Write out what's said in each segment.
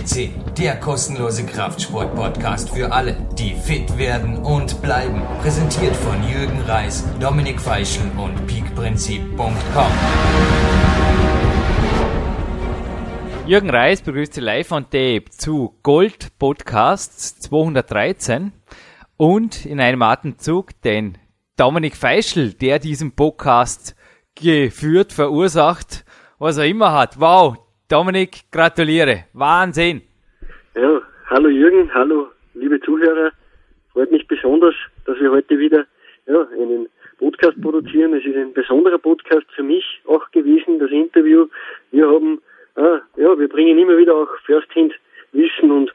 FCC, der kostenlose Kraftsport-Podcast für alle, die fit werden und bleiben. Präsentiert von Jürgen Reis, Dominik Feischl und peakprinzip.com. Jürgen Reis begrüßt Sie live on tape zu Gold Podcasts 213 und in einem Atemzug den Dominik Feischl, der diesen Podcast geführt, verursacht, was er immer hat. Wow, Dominik, gratuliere. Wahnsinn. Ja, hallo Jürgen, hallo liebe Zuhörer. Freut mich besonders, dass wir heute wieder ja, einen Podcast produzieren. Es ist ein besonderer Podcast für mich auch gewesen, das Interview. Wir haben, ah, ja, wir bringen immer wieder auch First-Hand Wissen und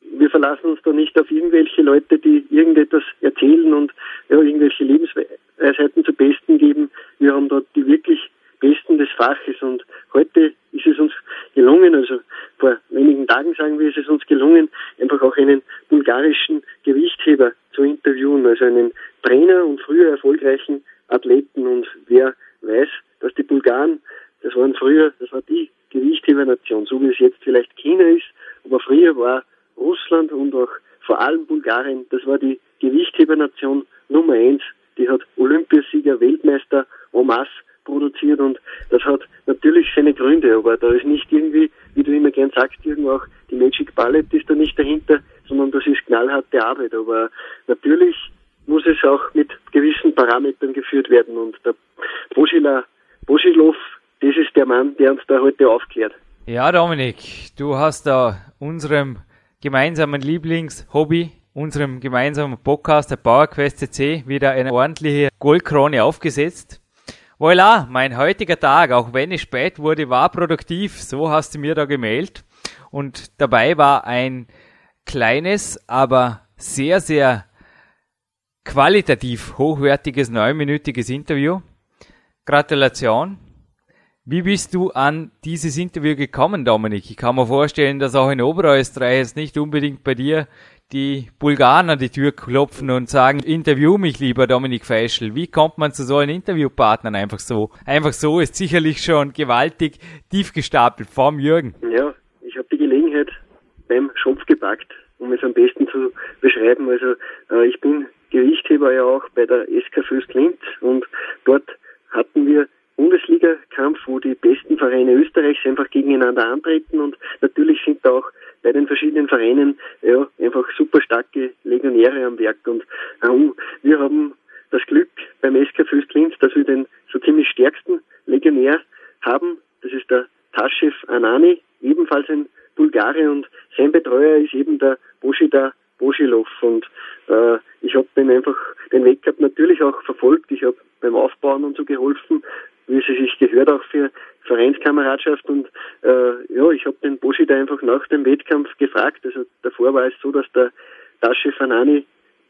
wir verlassen uns da nicht auf irgendwelche Leute, die irgendetwas erzählen und ja, irgendwelche Lebensweisheiten zu Besten geben. Wir haben dort die wirklich Besten des Faches. Und heute ist es uns gelungen, also vor wenigen Tagen sagen wir, ist es uns gelungen, einfach auch einen bulgarischen Gewichtsheber zu interviewen, also einen Trainer und früher erfolgreichen Athleten. Und wer weiß, dass die Bulgaren, das waren früher, das war die Gewichthebernation, so wie es jetzt vielleicht China ist, aber früher war Russland und auch vor allem Bulgarien, das war die Gewichthebernation Nummer eins, die hat Olympiasieger, Weltmeister masse produziert und das hat natürlich seine Gründe, aber da ist nicht irgendwie, wie du immer gern sagst, irgendwo auch die Magic Ballet ist da nicht dahinter, sondern das ist knallharte Arbeit, aber natürlich muss es auch mit gewissen Parametern geführt werden und der Boschila, Boschilov, das ist der Mann, der uns da heute aufklärt. Ja, Dominik, du hast da unserem gemeinsamen Lieblingshobby, unserem gemeinsamen Podcast, der PowerQuest CC, wieder eine ordentliche Goldkrone aufgesetzt. Voilà, mein heutiger Tag, auch wenn es spät wurde, war produktiv. So hast du mir da gemeldet. Und dabei war ein kleines, aber sehr, sehr qualitativ hochwertiges, neunminütiges Interview. Gratulation. Wie bist du an dieses Interview gekommen, Dominik? Ich kann mir vorstellen, dass auch in Oberösterreich jetzt nicht unbedingt bei dir die Bulgaren an die Tür klopfen und sagen, interview mich lieber Dominik Feischl. Wie kommt man zu so einem Interviewpartner einfach so? Einfach so ist sicherlich schon gewaltig tief gestapelt vom Jürgen. Ja, ich habe die Gelegenheit beim Schopf gepackt, um es am besten zu beschreiben. Also äh, ich bin Gewichtheber ja auch bei der SK Fürst Linz und dort hatten wir Bundesliga-Kampf, wo die besten Vereine Österreichs einfach gegeneinander antreten und natürlich sind da auch bei den verschiedenen Vereinen ja einfach super starke Legionäre am Werk und ähm, wir haben das Glück beim SK Fürst Linz, dass wir den so ziemlich stärksten Legionär haben. Das ist der Taschef Anani, ebenfalls ein Bulgare und sein Betreuer ist eben der Boschida Boschilov und äh, ich habe den einfach den Weltcup natürlich auch verfolgt. Ich habe beim Aufbauen und so geholfen, wie es sich gehört auch für Vereinskameradschaft und äh, ja, ich habe den Boschi da einfach nach dem Wettkampf gefragt. Also davor war es so, dass der Dasche Fanani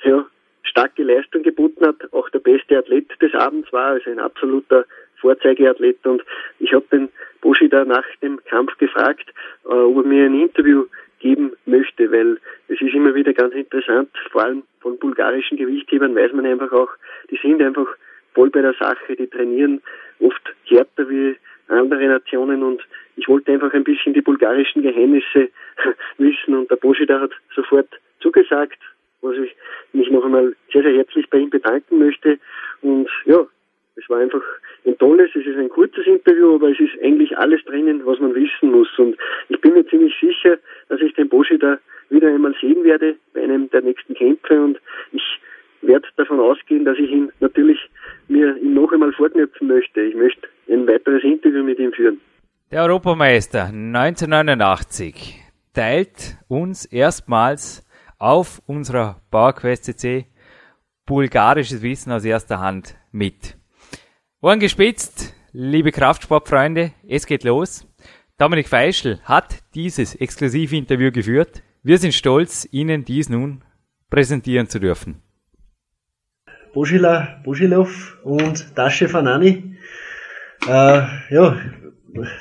ja, starke Leistung geboten hat, auch der beste Athlet des Abends war, also ein absoluter Vorzeigeathlet und ich habe den Boschi da nach dem Kampf gefragt, äh, ob er mir ein Interview geben möchte, weil es ist immer wieder ganz interessant, vor allem von bulgarischen Gewichthebern weiß man einfach auch, die sind einfach voll bei der Sache, die trainieren oft härter wie andere Nationen und ich wollte einfach ein bisschen die bulgarischen Geheimnisse wissen und der Boschida hat sofort zugesagt, was ich mich noch einmal sehr, sehr herzlich bei ihm bedanken möchte. Und ja, es war einfach ein tolles, es ist ein kurzes Interview, aber es ist eigentlich alles drinnen, was man wissen muss. Und ich bin mir ziemlich sicher, dass ich den Boschida wieder einmal sehen werde bei einem der nächsten Kämpfe. Und ich werde davon ausgehen, dass ich ihn natürlich mir noch einmal vorknüpfen möchte. Ich möchte ein weiteres Interview mit ihm führen. Der Europameister 1989 teilt uns erstmals auf unserer PowerQuest CC bulgarisches Wissen aus erster Hand mit. Ohren gespitzt, liebe Kraftsportfreunde, es geht los. Dominik Feischl hat dieses Exklusivinterview geführt. Wir sind stolz, Ihnen dies nun präsentieren zu dürfen. Boschila, Boschilov und Dasche Fanani. Äh, ja,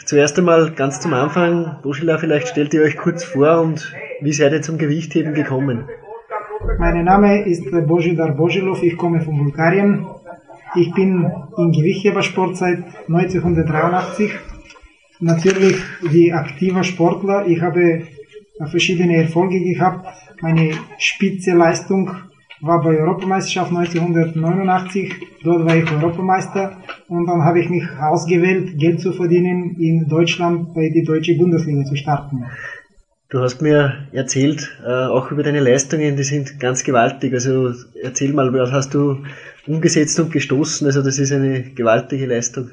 zuerst einmal ganz zum Anfang, Boschila, vielleicht stellt ihr euch kurz vor und wie seid ihr zum Gewichtheben gekommen? Mein Name ist Božidar Božilov, ich komme von Bulgarien. Ich bin im Gewichthebersport seit 1983. Natürlich wie aktiver Sportler. Ich habe verschiedene Erfolge gehabt. Meine spitze Leistung war bei Europameisterschaft 1989. Dort war ich Europameister und dann habe ich mich ausgewählt, Geld zu verdienen, in Deutschland bei die deutsche Bundesliga zu starten. Du hast mir erzählt, äh, auch über deine Leistungen, die sind ganz gewaltig. Also erzähl mal, was hast du umgesetzt und gestoßen? Also das ist eine gewaltige Leistung.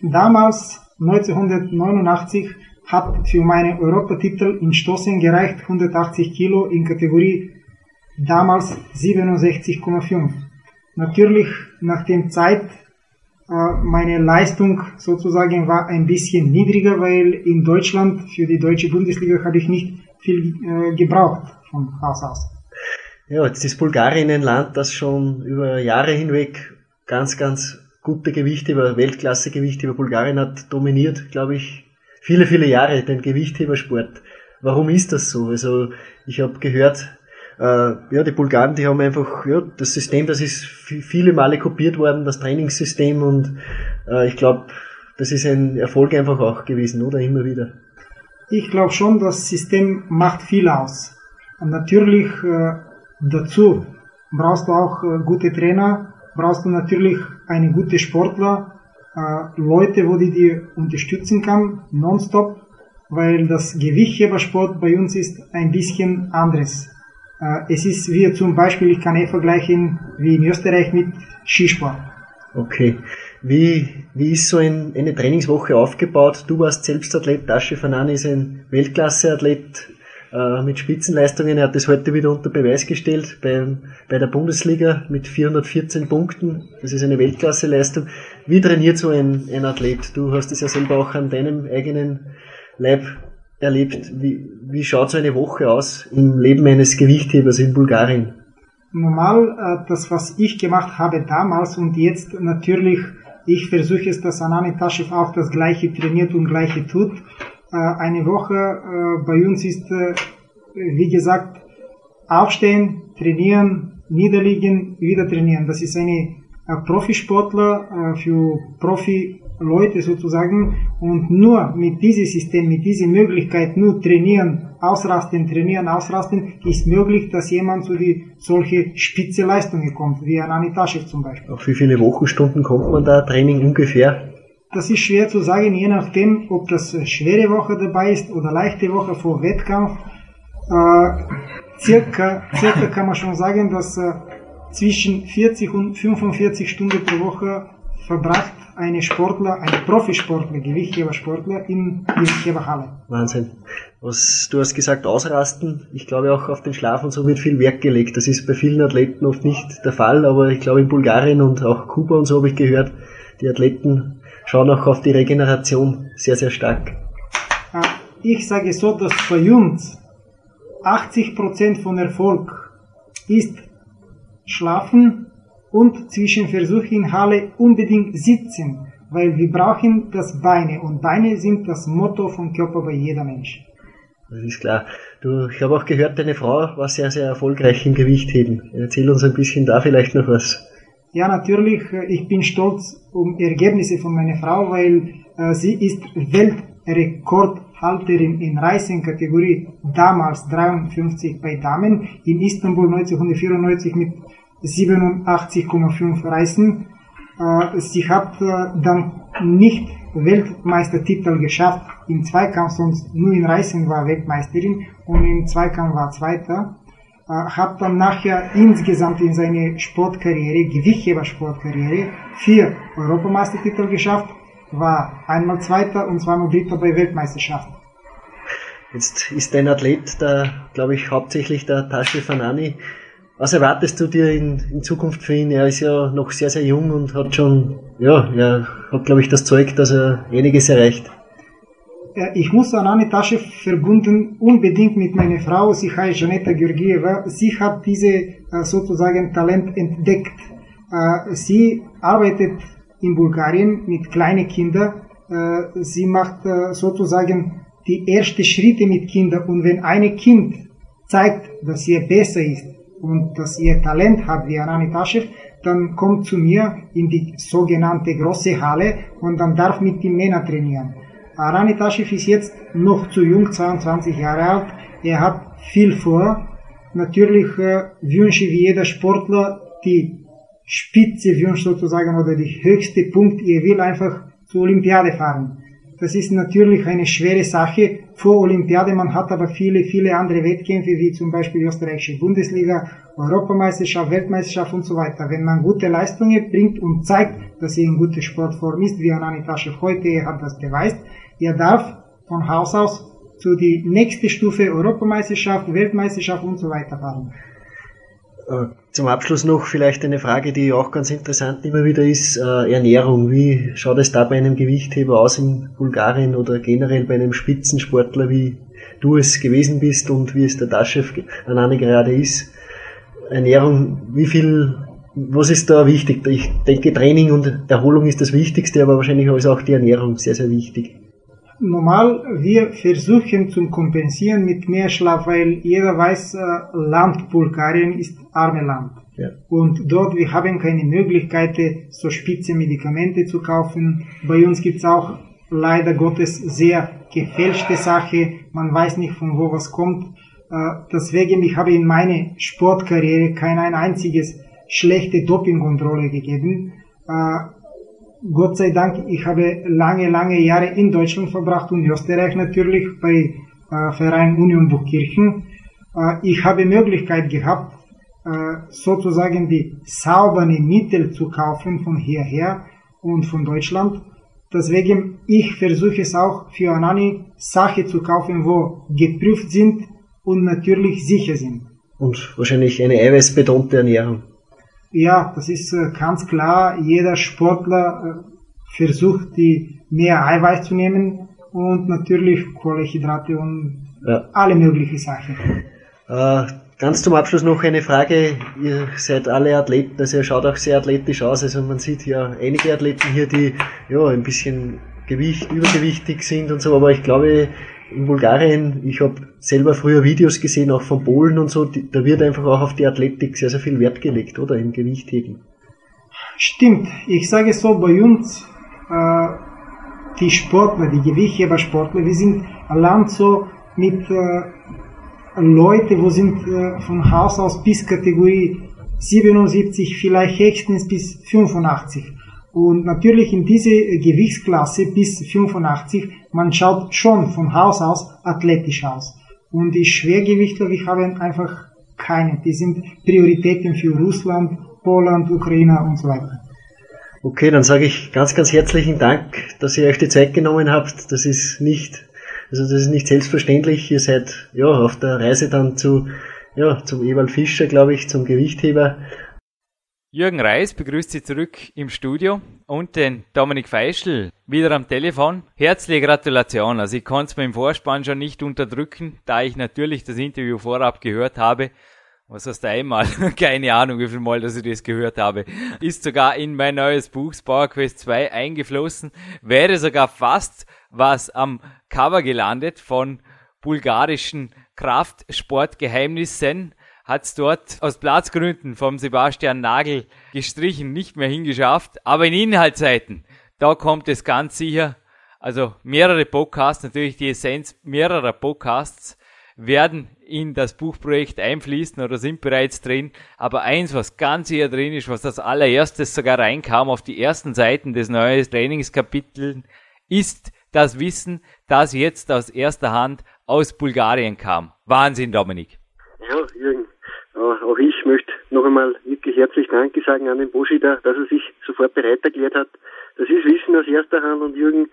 Damals, 1989, hat für meine Europatitel in Stoßen gereicht 180 Kilo in Kategorie damals 67,5. Natürlich nach dem Zeit äh, meine Leistung sozusagen war ein bisschen niedriger, weil in Deutschland für die deutsche Bundesliga habe ich nicht viel äh, gebraucht von Haus aus. Ja, jetzt ist Bulgarien ein Land, das schon über Jahre hinweg ganz, ganz gute Gewichte über Weltklasse-Gewichte über Bulgarien hat dominiert, glaube ich, viele, viele Jahre den Gewichthebersport. Warum ist das so? Also ich habe gehört, ja, die Bulgaren, die haben einfach, ja, das System, das ist viele Male kopiert worden, das Trainingssystem und äh, ich glaube, das ist ein Erfolg einfach auch gewesen, oder immer wieder? Ich glaube schon, das System macht viel aus. Und natürlich äh, dazu brauchst du auch äh, gute Trainer, brauchst du natürlich eine gute Sportler, äh, Leute, wo die dir unterstützen kann, nonstop, weil das Gewichthebersport bei uns ist ein bisschen anderes. Äh, es ist wie zum Beispiel, ich kann eh vergleichen, wie in Österreich mit Skisport. Okay. Wie, wie ist so ein, eine Trainingswoche aufgebaut? Du warst selbst Athlet, Tasche Fanani ist ein Weltklasse-Athlet äh, mit Spitzenleistungen. Er hat das heute wieder unter Beweis gestellt beim, bei der Bundesliga mit 414 Punkten. Das ist eine Weltklasse-Leistung. Wie trainiert so ein, ein Athlet? Du hast es ja selber auch an deinem eigenen Leib erlebt. Wie, wie schaut so eine Woche aus im Leben eines Gewichthebers in Bulgarien? Normal, äh, das was ich gemacht habe damals und jetzt natürlich, ich versuche es, dass Anani Taschew auch das gleiche trainiert und gleiche tut. Äh, eine Woche äh, bei uns ist, wie gesagt, aufstehen, trainieren, niederliegen, wieder trainieren. Das ist eine Profisportler für Profi Leute sozusagen und nur mit diesem System, mit dieser Möglichkeit nur trainieren, ausrasten, trainieren, ausrasten, ist möglich, dass jemand zu die solche spitze Leistungen kommt, wie ein Anitaschew zum Beispiel. Auf wie viele Wochenstunden kommt man da Training ungefähr? Das ist schwer zu sagen, je nachdem, ob das schwere Woche dabei ist oder leichte Woche vor Wettkampf. Äh, circa, circa kann man schon sagen, dass äh, zwischen 40 und 45 Stunden pro Woche verbracht eine Sportler, ein Profisportler, Gewichthebersportler in Gewichtheberhalle. Wahnsinn. Was, du hast gesagt, ausrasten. Ich glaube auch auf den Schlaf und so wird viel Wert gelegt. Das ist bei vielen Athleten oft nicht der Fall, aber ich glaube in Bulgarien und auch Kuba und so habe ich gehört, die Athleten schauen auch auf die Regeneration sehr, sehr stark. Ah, ich sage so, dass bei uns 80% von Erfolg ist Schlafen und zwischen Versuch in Halle unbedingt sitzen, weil wir brauchen das Beine und Beine sind das Motto vom Körper bei jeder Mensch. Das ist klar. Du, ich habe auch gehört, deine Frau war sehr, sehr erfolgreich im Gewichtheben. Erzähl uns ein bisschen da vielleicht noch was. Ja, natürlich. Ich bin stolz um Ergebnisse von meiner Frau, weil äh, sie ist Weltrekordhalterin in Reisenkategorie damals 53 bei Damen in Istanbul 1994 mit 87,5 Reisen. Äh, sie hat äh, dann nicht Weltmeistertitel geschafft im Zweikampf, sonst nur in Reisen war Weltmeisterin und im Zweikampf war Zweiter. Äh, hat dann nachher insgesamt in seiner Sportkarriere, Gewichtheber-Sportkarriere, vier Europameistertitel geschafft, war einmal Zweiter und zweimal Dritter bei Weltmeisterschaften. Jetzt ist dein Athlet, glaube ich, hauptsächlich der Tasche Fanani. Was erwartest du dir in, in, Zukunft für ihn? Er ist ja noch sehr, sehr jung und hat schon, ja, er hat, glaube ich, das Zeug, dass er einiges erreicht. Ich muss an eine Tasche verbunden, unbedingt mit meiner Frau, sie heißt Janeta Georgieva. Sie hat diese äh, sozusagen Talent entdeckt. Äh, sie arbeitet in Bulgarien mit kleinen Kindern. Äh, sie macht sozusagen die ersten Schritte mit Kindern und wenn ein Kind zeigt, dass er besser ist, und dass ihr Talent habt wie Anani Taschew, dann kommt zu mir in die sogenannte große Halle und dann darf mit den Männern trainieren. Arani Taschew ist jetzt noch zu jung, 22 Jahre alt. Er hat viel vor. Natürlich äh, wünsche ich wie jeder Sportler die Spitze wünscht sozusagen oder die höchste Punkt. Er will einfach zur Olympiade fahren. Das ist natürlich eine schwere Sache vor Olympiade. Man hat aber viele, viele andere Wettkämpfe, wie zum Beispiel die österreichische Bundesliga, Europameisterschaft, Weltmeisterschaft und so weiter. Wenn man gute Leistungen bringt und zeigt, dass er in guter Sportform ist, wie Anani Taschew heute, hat das beweist, er darf von Haus aus zu die nächste Stufe Europameisterschaft, Weltmeisterschaft und so weiter fahren. Zum Abschluss noch vielleicht eine Frage, die auch ganz interessant immer wieder ist, äh, Ernährung. Wie schaut es da bei einem Gewichtheber aus in Bulgarien oder generell bei einem Spitzensportler, wie du es gewesen bist und wie es der Taschew Anani gerade ist? Ernährung, wie viel, was ist da wichtig? Ich denke, Training und Erholung ist das Wichtigste, aber wahrscheinlich ist auch die Ernährung sehr, sehr wichtig normal wir versuchen zu kompensieren mit mehr Schlaf, weil jeder weiß, äh, Land Bulgarien ist arme Land. Ja. Und dort, wir haben keine Möglichkeit, so spitze Medikamente zu kaufen. Bei uns gibt's auch leider Gottes sehr gefälschte Sache. Man weiß nicht, von wo was kommt. Äh, deswegen, ich habe in meiner Sportkarriere kein ein einziges schlechte Dopingkontrolle gegeben. Gott sei Dank, ich habe lange, lange Jahre in Deutschland verbracht und in Österreich natürlich bei äh, Verein Union Buchkirchen. Äh, ich habe Möglichkeit gehabt, äh, sozusagen die sauberen Mittel zu kaufen von hierher und von Deutschland. Deswegen, ich versuche es auch für Anani, Sachen zu kaufen, wo geprüft sind und natürlich sicher sind. Und wahrscheinlich eine eiweißbetonte Ernährung. Ja, das ist äh, ganz klar. Jeder Sportler äh, versucht, die mehr Eiweiß zu nehmen und natürlich Kohlenhydrate und ja. alle möglichen Sachen. Äh, ganz zum Abschluss noch eine Frage. Ihr seid alle Athleten, also ihr schaut auch sehr athletisch aus. Also man sieht ja einige Athleten hier, die ja ein bisschen Gewicht, übergewichtig sind und so, aber ich glaube, in Bulgarien, ich habe selber früher Videos gesehen, auch von Polen und so, da wird einfach auch auf die Athletik sehr, sehr viel Wert gelegt, oder? Im Gewichtheben. Stimmt. Ich sage so, bei uns, äh, die Sportler, die Gewichtheber-Sportler, wir sind allein so mit äh, Leute, wo sind äh, von Haus aus bis Kategorie 77, vielleicht höchstens bis 85. Und natürlich in diese Gewichtsklasse bis 85, man schaut schon von Haus aus athletisch aus. Und die Schwergewichtler, wir haben einfach keine. Die sind Prioritäten für Russland, Polen, Ukraine und so weiter. Okay, dann sage ich ganz, ganz herzlichen Dank, dass ihr euch die Zeit genommen habt. Das ist nicht, also das ist nicht selbstverständlich. Ihr seid ja auf der Reise dann zu, ja, zum Ewald Fischer, glaube ich, zum Gewichtheber. Jürgen Reis begrüßt Sie zurück im Studio und den Dominik Feischl wieder am Telefon. Herzliche Gratulation. Also ich konnte es mir im Vorspann schon nicht unterdrücken, da ich natürlich das Interview vorab gehört habe. Was heißt einmal? Keine Ahnung, wie viel Mal, dass ich das gehört habe. Ist sogar in mein neues Buch Power Quest 2 eingeflossen. Wäre sogar fast was am Cover gelandet von bulgarischen Kraftsportgeheimnissen hat es dort aus Platzgründen vom Sebastian Nagel gestrichen, nicht mehr hingeschafft. Aber in Inhaltsseiten, da kommt es ganz sicher. Also mehrere Podcasts, natürlich die Essenz mehrerer Podcasts werden in das Buchprojekt einfließen oder sind bereits drin. Aber eins, was ganz hier drin ist, was als allererstes sogar reinkam auf die ersten Seiten des neuen Trainingskapitels, ist das Wissen, das jetzt aus erster Hand aus Bulgarien kam. Wahnsinn, Dominik. Ja, Jürgen, auch ich möchte noch einmal wirklich herzlich Danke sagen an den Boschida, dass er sich sofort bereit erklärt hat. Das ist Wissen aus erster Hand und Jürgen,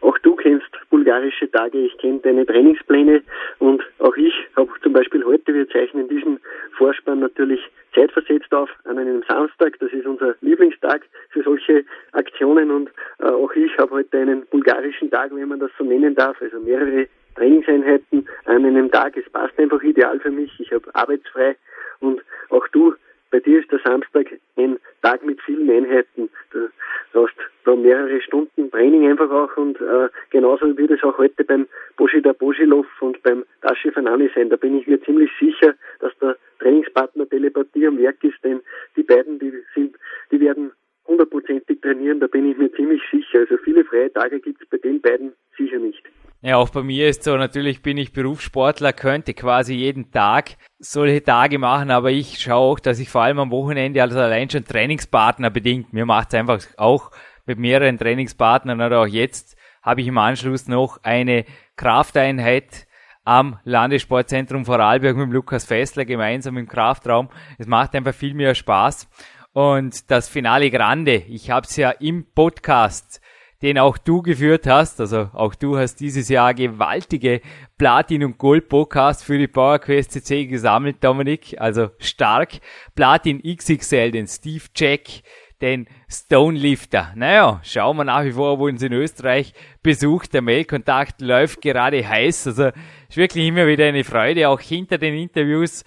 auch du kennst bulgarische Tage, ich kenne deine Trainingspläne und auch ich habe zum Beispiel heute, wir zeichnen diesen Vorspann natürlich zeitversetzt auf an einem Samstag, das ist unser Lieblingstag für solche Aktionen und äh, auch ich habe heute einen bulgarischen Tag, wenn man das so nennen darf, also mehrere Trainingseinheiten an einem Tag. Es passt einfach ideal für mich. Ich habe arbeitsfrei und auch du, bei dir ist der Samstag ein Tag mit vielen Einheiten. Du hast da mehrere Stunden Training einfach auch und äh, genauso wird es auch heute beim Boschida Boschilov und beim Dashi Fanani sein. Da bin ich mir ziemlich sicher, dass der Trainingspartner Telepathie am Werk ist, denn die beiden, die sind, die werden hundertprozentig trainieren, da bin ich mir ziemlich sicher. Also viele freie Tage gibt es bei den beiden sicher nicht. Ja, auch bei mir ist so, natürlich bin ich Berufssportler, könnte quasi jeden Tag solche Tage machen, aber ich schaue auch, dass ich vor allem am Wochenende also allein schon Trainingspartner bedingt. Mir macht es einfach auch mit mehreren Trainingspartnern oder auch jetzt habe ich im Anschluss noch eine Krafteinheit am Landessportzentrum Vorarlberg mit Lukas Fessler gemeinsam im Kraftraum. Es macht einfach viel mehr Spaß. Und das Finale Grande, ich habe es ja im Podcast den auch du geführt hast. Also auch du hast dieses Jahr gewaltige Platin- und Gold-Podcasts für die PowerQuest CC gesammelt, Dominik. Also stark. Platin XXL, den Steve Jack, den Stonelifter. Naja, schauen wir nach wie vor, wo uns in Österreich besucht. Der Mailkontakt läuft gerade heiß. Also ist wirklich immer wieder eine Freude, auch hinter den Interviews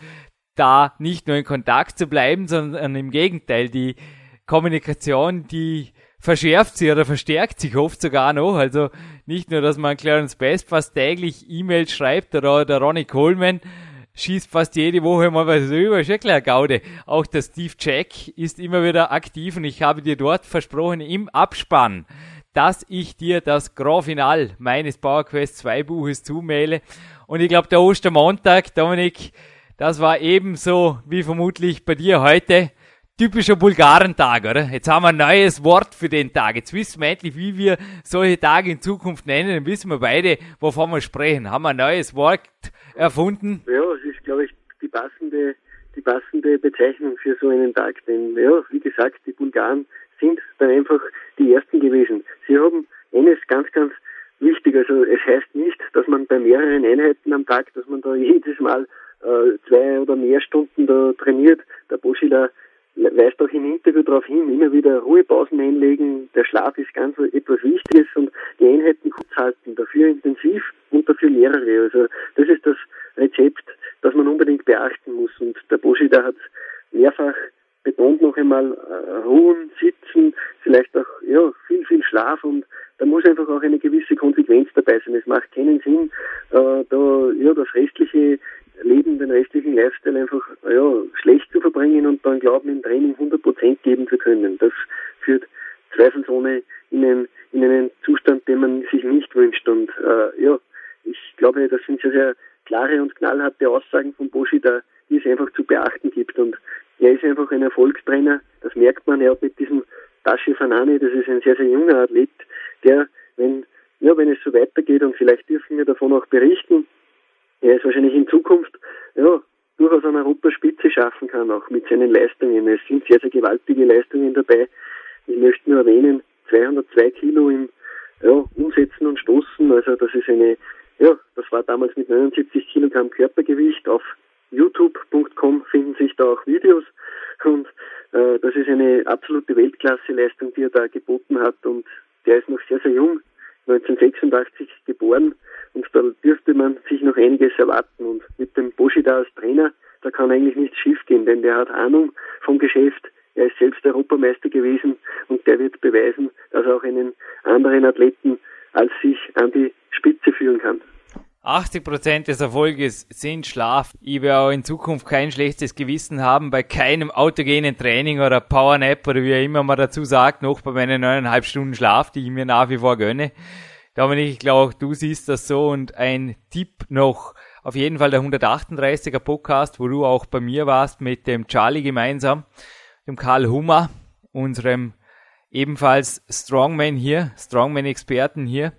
da nicht nur in Kontakt zu bleiben, sondern im Gegenteil, die Kommunikation, die verschärft sich oder verstärkt sich oft sogar noch. Also nicht nur, dass man Clarence Best fast täglich E-Mails schreibt oder der Ronnie Coleman schießt fast jede Woche mal was rüber, ist ja klar Gaude. Auch der Steve Jack ist immer wieder aktiv und ich habe dir dort versprochen im Abspann, dass ich dir das Grand Final meines PowerQuest 2 Buches zumaile. Und ich glaube, der Ostermontag, Dominik, das war ebenso wie vermutlich bei dir heute typischer Bulgarentag, oder? Jetzt haben wir ein neues Wort für den Tag. Jetzt wissen wir endlich, wie wir solche Tage in Zukunft nennen. Dann wissen wir beide, wovon wir sprechen. Haben wir ein neues Wort erfunden? Ja, es ist, glaube ich, die passende, die passende Bezeichnung für so einen Tag. Denn, ja, wie gesagt, die Bulgaren sind dann einfach die Ersten gewesen. Sie haben eines ganz, ganz wichtig. Also es heißt nicht, dass man bei mehreren Einheiten am Tag, dass man da jedes Mal äh, zwei oder mehr Stunden da trainiert. Der Boschila weist auch im Interview darauf hin, immer wieder Ruhepausen einlegen. Der Schlaf ist ganz etwas Wichtiges und die Einheiten kurz halten, dafür intensiv und dafür mehrere. Also das ist das Rezept, das man unbedingt beachten muss. Und der Boschida hat mehrfach betont noch einmal äh, ruhen, sitzen, vielleicht auch ja viel, viel Schlaf und da muss einfach auch eine gewisse Konsequenz dabei sein. Es macht keinen Sinn, äh, da ja das restliche Leben, den restlichen Lifestyle einfach ja, schlecht zu verbringen und dann glauben, im Training 100% geben zu können. Das führt zweifelsohne in einen, in einen Zustand, den man sich nicht wünscht. Und äh, ja, ich glaube, das sind sehr, sehr klare und knallharte Aussagen von Boschi, da, die es einfach zu beachten gibt. Und er ist einfach ein Erfolgstrainer, das merkt man ja mit diesem Tashi Fanani, das ist ein sehr, sehr junger Athlet, der, wenn, ja, wenn es so weitergeht und vielleicht dürfen wir davon auch berichten, er es wahrscheinlich in Zukunft ja, durchaus an Europaspitze schaffen kann, auch mit seinen Leistungen. Es sind sehr, sehr gewaltige Leistungen dabei. Ich möchte nur erwähnen, 202 Kilo im ja, Umsetzen und Stoßen. Also das ist eine, ja, das war damals mit 79 Kilogramm Körpergewicht. Auf youtube.com finden sich da auch Videos und äh, das ist eine absolute Weltklasse-Leistung, die er da geboten hat und der ist noch sehr, sehr jung, 1986 geboren und da dürfte man sich noch einiges erwarten. Und mit dem Boschida als Trainer, da kann eigentlich nichts schiefgehen, denn der hat Ahnung vom Geschäft. Er ist selbst Europameister gewesen und der wird beweisen, dass er auch einen anderen Athleten als sich an die Spitze führen kann. 80% des Erfolges sind Schlaf. Ich werde auch in Zukunft kein schlechtes Gewissen haben bei keinem autogenen Training oder Powernap oder wie er immer mal dazu sagt, noch bei meinen neuneinhalb Stunden Schlaf, die ich mir nach wie vor gönne. Dominik, ich glaube, du siehst das so und ein Tipp noch, auf jeden Fall der 138er Podcast, wo du auch bei mir warst mit dem Charlie gemeinsam, dem Karl Hummer, unserem ebenfalls Strongman hier, Strongman-Experten hier.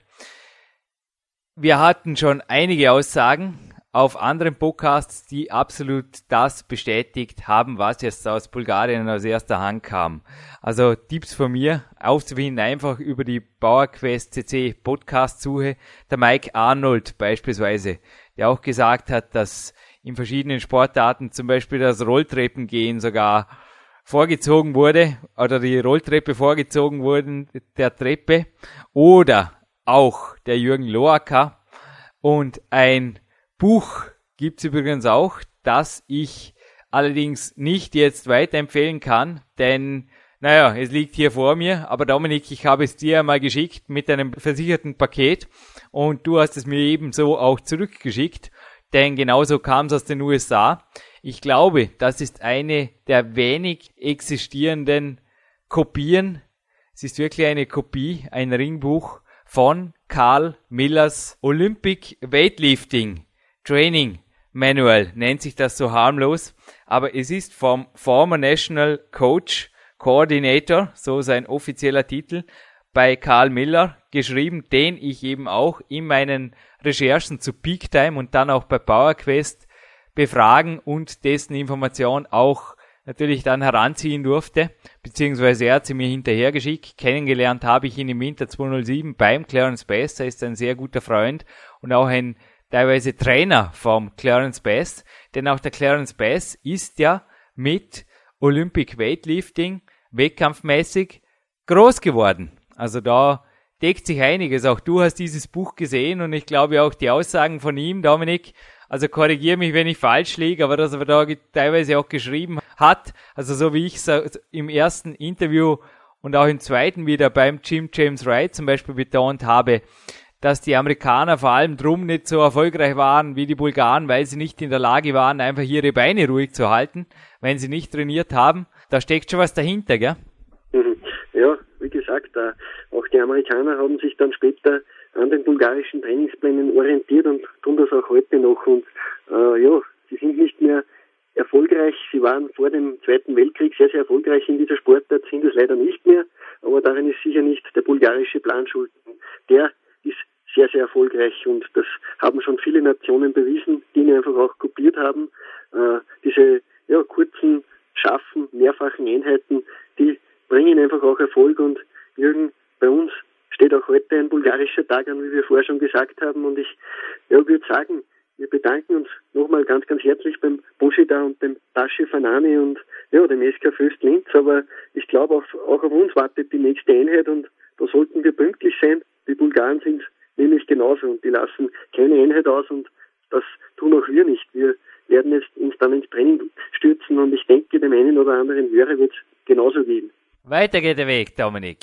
Wir hatten schon einige Aussagen auf anderen Podcasts, die absolut das bestätigt haben, was jetzt aus Bulgarien aus erster Hand kam. Also Tipps von mir, aufzufinden einfach über die PowerQuest CC Podcast Suche. Der Mike Arnold beispielsweise, der auch gesagt hat, dass in verschiedenen Sportarten zum Beispiel das Rolltreppengehen sogar vorgezogen wurde oder die Rolltreppe vorgezogen wurden der Treppe oder auch der Jürgen Loacker und ein Buch gibt's übrigens auch, das ich allerdings nicht jetzt weiterempfehlen kann, denn naja, es liegt hier vor mir, aber Dominik, ich habe es dir einmal geschickt mit einem versicherten Paket und du hast es mir ebenso auch zurückgeschickt, denn genauso kam es aus den USA. Ich glaube, das ist eine der wenig existierenden Kopien. Es ist wirklich eine Kopie, ein Ringbuch von Carl Millers Olympic Weightlifting Training Manual, nennt sich das so harmlos, aber es ist vom Former National Coach Coordinator, so sein offizieller Titel, bei Karl Miller geschrieben, den ich eben auch in meinen Recherchen zu Peak Time und dann auch bei PowerQuest befragen und dessen Information auch natürlich dann heranziehen durfte, beziehungsweise er hat sie mir hinterhergeschickt. Kennengelernt habe ich ihn im Winter 207 beim Clarence Bass, er ist ein sehr guter Freund und auch ein teilweise Trainer vom Clarence Bass, denn auch der Clarence Bass ist ja mit Olympic Weightlifting wettkampfmäßig groß geworden. Also da deckt sich einiges. Auch du hast dieses Buch gesehen und ich glaube auch die Aussagen von ihm, Dominik, also korrigiere mich, wenn ich falsch liege, aber dass er da teilweise auch geschrieben hat, also so wie ich es im ersten Interview und auch im zweiten wieder beim Jim James Wright zum Beispiel betont habe, dass die Amerikaner vor allem drum nicht so erfolgreich waren wie die Bulgaren, weil sie nicht in der Lage waren, einfach ihre Beine ruhig zu halten, wenn sie nicht trainiert haben. Da steckt schon was dahinter, gell? Mhm. Ja, wie gesagt, auch die Amerikaner haben sich dann später an den bulgarischen Trainingsplänen orientiert und tun das auch heute noch. Und äh, ja, sie sind nicht mehr erfolgreich. Sie waren vor dem Zweiten Weltkrieg sehr, sehr erfolgreich in dieser Sportart, sind es leider nicht mehr. Aber darin ist sicher nicht der bulgarische Plan schuld. Der ist sehr, sehr erfolgreich und das haben schon viele Nationen bewiesen, die ihn einfach auch kopiert haben. Äh, diese ja, kurzen, scharfen, mehrfachen Einheiten, die bringen einfach auch Erfolg und Jürgen, bei uns steht auch heute ein bulgarischer Tag an, wie wir vorher schon gesagt haben und ich ja, würde sagen, wir bedanken uns nochmal ganz, ganz herzlich beim Bushida und dem Tasche Fanani und ja, dem SK Fürst Linz, aber ich glaube auch, auch auf uns wartet die nächste Einheit und da sollten wir pünktlich sein. Die Bulgaren sind nämlich genauso und die lassen keine Einheit aus und das tun auch wir nicht. Wir werden jetzt uns dann ins Training stürzen und ich denke, dem einen oder anderen Hörer wird es genauso gehen. Weiter geht der Weg, Dominik.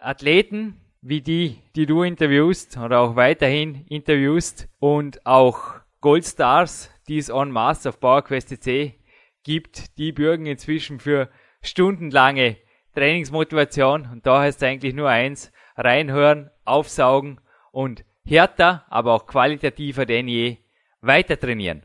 Athleten wie die, die du interviewst oder auch weiterhin interviewst und auch Goldstars, die es en masse auf PowerQuest.cc gibt, die bürgen inzwischen für stundenlange Trainingsmotivation und da heißt es eigentlich nur eins, reinhören, aufsaugen und härter, aber auch qualitativer denn je weiter trainieren.